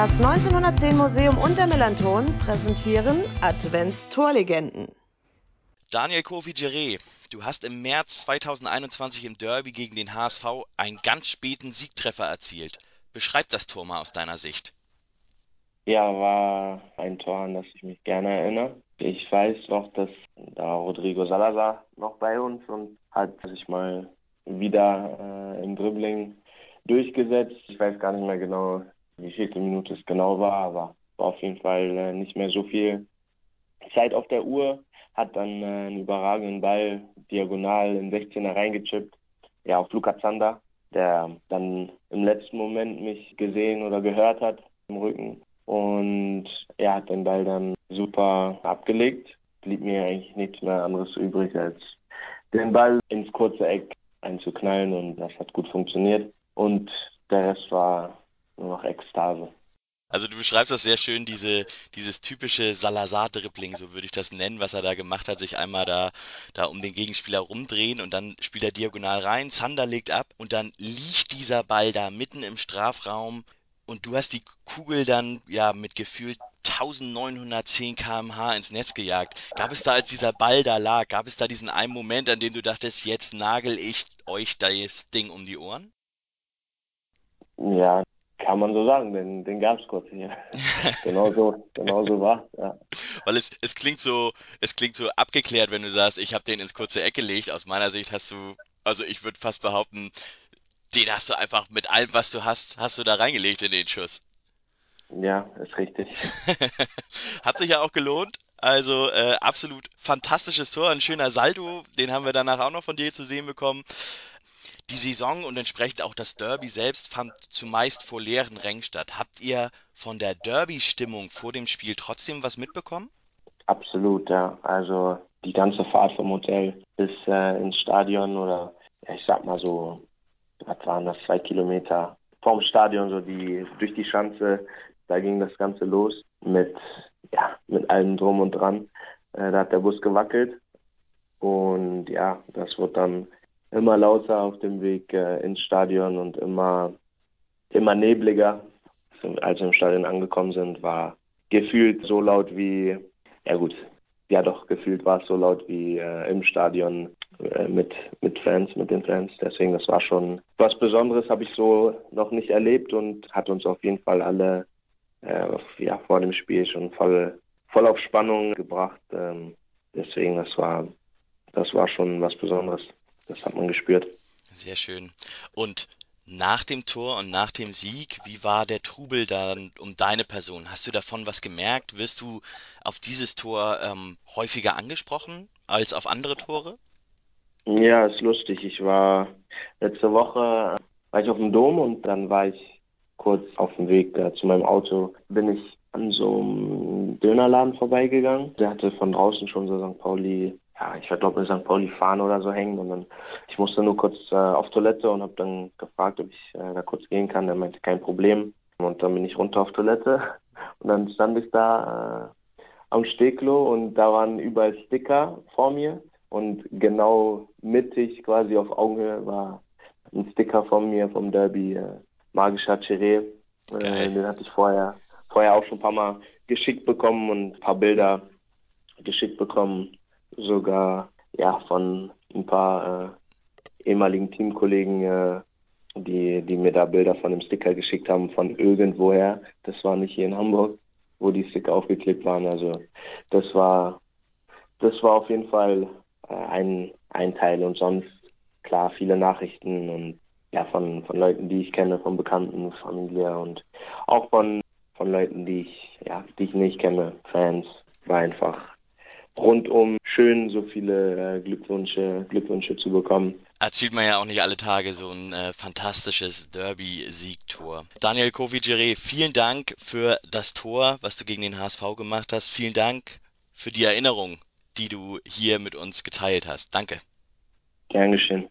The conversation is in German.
Das 1910 Museum und der Melanton präsentieren Advents-Torlegenden. Daniel Kofi Giré, du hast im März 2021 im Derby gegen den HSV einen ganz späten Siegtreffer erzielt. Beschreib das Tor mal aus deiner Sicht. Ja, war ein Tor, an das ich mich gerne erinnere. Ich weiß noch, dass da Rodrigo Salazar noch bei uns und hat sich mal wieder äh, im Dribbling durchgesetzt. Ich weiß gar nicht mehr genau, wie viel Minute es genau war, aber war auf jeden Fall äh, nicht mehr so viel Zeit auf der Uhr. Hat dann äh, einen überragenden Ball diagonal in 16er reingechippt. Ja, auf Luca Zander, der dann im letzten Moment mich gesehen oder gehört hat im Rücken. Und er hat den Ball dann super abgelegt. Blieb mir eigentlich nichts mehr anderes übrig, als den Ball ins kurze Eck einzuknallen und das hat gut funktioniert. Und der Rest war nur noch Ekstase. Also du beschreibst das sehr schön, diese, dieses typische Salazar-Dribbling, so würde ich das nennen, was er da gemacht hat, sich einmal da, da um den Gegenspieler rumdrehen und dann spielt er diagonal rein, Zander legt ab und dann liegt dieser Ball da mitten im Strafraum und du hast die Kugel dann ja mit gefühlt 1910 km/h ins Netz gejagt. Gab es da, als dieser Ball da lag, gab es da diesen einen Moment, an dem du dachtest, jetzt nagel ich euch das Ding um die Ohren? Ja, kann man so sagen, den, den gab es kurz hier. genau so, genau so war ja. Weil es, es klingt so, es klingt so abgeklärt, wenn du sagst, ich habe den ins kurze Eck gelegt. Aus meiner Sicht hast du, also ich würde fast behaupten, den hast du einfach mit allem, was du hast, hast du da reingelegt in den Schuss. Ja, ist richtig. Hat sich ja auch gelohnt. Also äh, absolut fantastisches Tor, ein schöner Saldo, den haben wir danach auch noch von dir zu sehen bekommen. Die Saison und entsprechend auch das Derby selbst fand zumeist vor leeren Rängen statt. Habt ihr von der Derby-Stimmung vor dem Spiel trotzdem was mitbekommen? Absolut, ja. Also die ganze Fahrt vom Hotel bis äh, ins Stadion oder ja, ich sag mal so, was waren das, zwei Kilometer vom Stadion, so die durch die Schanze, da ging das Ganze los mit, ja, mit allem drum und dran. Äh, da hat der Bus gewackelt und ja, das wird dann immer lauter auf dem Weg äh, ins Stadion und immer, immer nebliger. Als wir im Stadion angekommen sind, war gefühlt so laut wie, ja gut, ja doch, gefühlt war es so laut wie äh, im Stadion äh, mit, mit Fans, mit den Fans. Deswegen, das war schon was Besonderes, habe ich so noch nicht erlebt und hat uns auf jeden Fall alle äh, ja, vor dem Spiel schon voll, voll auf Spannung gebracht. Ähm, deswegen, das war, das war schon was Besonderes. Das hat man gespürt. Sehr schön. Und nach dem Tor und nach dem Sieg, wie war der Trubel dann um deine Person? Hast du davon was gemerkt? Wirst du auf dieses Tor ähm, häufiger angesprochen als auf andere Tore? Ja, ist lustig. Ich war letzte Woche war ich auf dem Dom und dann war ich kurz auf dem Weg äh, zu meinem Auto. Bin ich an so einem Dönerladen vorbeigegangen. Der hatte von draußen schon so St. Pauli ja, ich glaube, mit St. Pauli fahren oder so hängen. Und dann, ich musste nur kurz äh, auf Toilette und habe dann gefragt, ob ich äh, da kurz gehen kann. Er meinte, kein Problem. Und dann bin ich runter auf Toilette. Und dann stand ich da äh, am Steglo und da waren überall Sticker vor mir. Und genau mittig, quasi auf Augenhöhe, war ein Sticker von mir vom Derby, äh, Magischer Chiré. Äh, den hatte ich vorher, vorher auch schon ein paar Mal geschickt bekommen und ein paar Bilder geschickt bekommen sogar ja von ein paar äh, ehemaligen Teamkollegen, äh, die, die mir da Bilder von dem Sticker geschickt haben von irgendwoher. Das war nicht hier in Hamburg, wo die Sticker aufgeklebt waren. Also das war das war auf jeden Fall äh, ein, ein Teil und sonst klar viele Nachrichten und ja von, von Leuten, die ich kenne, von Bekannten, Familie und auch von, von Leuten, die ich, ja, die ich nicht kenne, Fans, war einfach rundum schön, so viele äh, Glückwünsche, Glückwünsche zu bekommen. Erzielt man ja auch nicht alle Tage so ein äh, fantastisches Derby-Siegtor. Daniel Kofi vielen Dank für das Tor, was du gegen den HSV gemacht hast. Vielen Dank für die Erinnerung, die du hier mit uns geteilt hast. Danke. Gern geschehen.